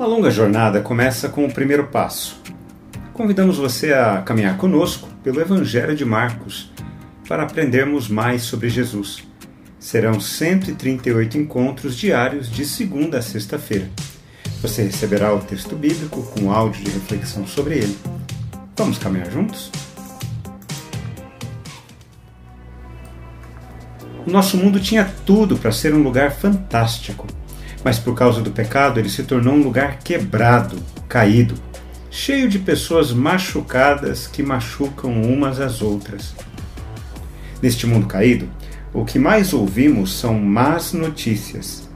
Uma longa jornada começa com o primeiro passo. Convidamos você a caminhar conosco pelo Evangelho de Marcos para aprendermos mais sobre Jesus. Serão 138 encontros diários de segunda a sexta-feira. Você receberá o texto bíblico com áudio de reflexão sobre ele. Vamos caminhar juntos? O nosso mundo tinha tudo para ser um lugar fantástico mas por causa do pecado ele se tornou um lugar quebrado, caído, cheio de pessoas machucadas que machucam umas às outras. Neste mundo caído, o que mais ouvimos são más notícias,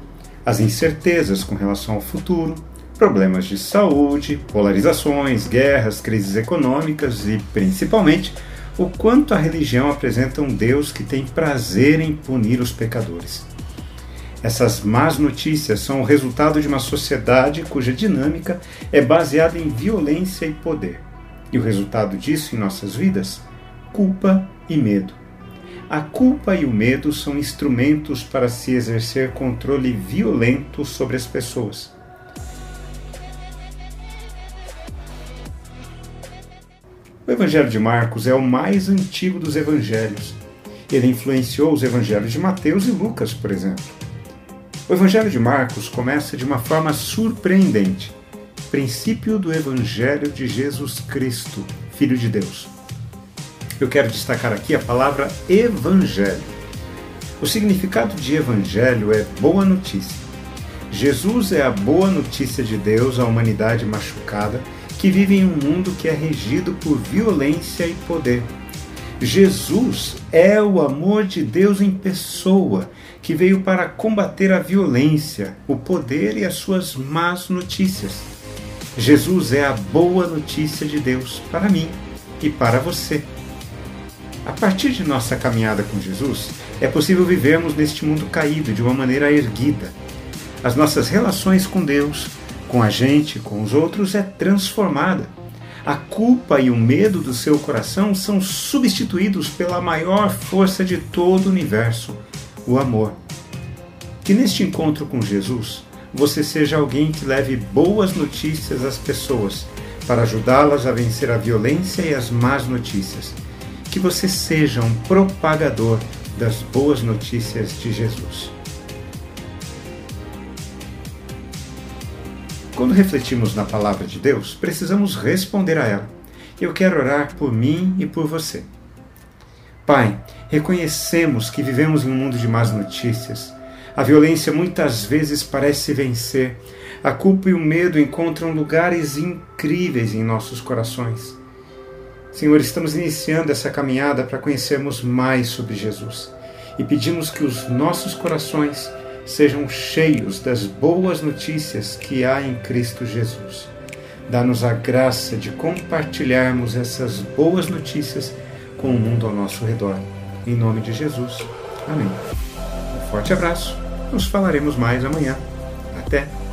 as incertezas com relação ao futuro, problemas de saúde, polarizações, guerras, crises econômicas e, principalmente, o quanto a religião apresenta um Deus que tem prazer em punir os pecadores. Essas más notícias são o resultado de uma sociedade cuja dinâmica é baseada em violência e poder. E o resultado disso em nossas vidas? Culpa e medo. A culpa e o medo são instrumentos para se exercer controle violento sobre as pessoas. O Evangelho de Marcos é o mais antigo dos evangelhos. Ele influenciou os evangelhos de Mateus e Lucas, por exemplo. O Evangelho de Marcos começa de uma forma surpreendente. Princípio do Evangelho de Jesus Cristo, Filho de Deus. Eu quero destacar aqui a palavra Evangelho. O significado de Evangelho é boa notícia. Jesus é a boa notícia de Deus à humanidade machucada que vive em um mundo que é regido por violência e poder. Jesus é o amor de Deus em pessoa que veio para combater a violência, o poder e as suas más notícias. Jesus é a boa notícia de Deus para mim e para você. A partir de nossa caminhada com Jesus, é possível vivermos neste mundo caído de uma maneira erguida. As nossas relações com Deus, com a gente, com os outros é transformada. A culpa e o medo do seu coração são substituídos pela maior força de todo o universo, o amor. Que neste encontro com Jesus, você seja alguém que leve boas notícias às pessoas, para ajudá-las a vencer a violência e as más notícias. Que você seja um propagador das boas notícias de Jesus. Quando refletimos na palavra de Deus, precisamos responder a ela. Eu quero orar por mim e por você. Pai, reconhecemos que vivemos em um mundo de más notícias. A violência muitas vezes parece vencer. A culpa e o medo encontram lugares incríveis em nossos corações. Senhor, estamos iniciando essa caminhada para conhecermos mais sobre Jesus e pedimos que os nossos corações sejam cheios das boas notícias que há em Cristo Jesus. Dá-nos a graça de compartilharmos essas boas notícias com o mundo ao nosso redor. Em nome de Jesus. Amém. Um forte abraço. Nos falaremos mais amanhã. Até!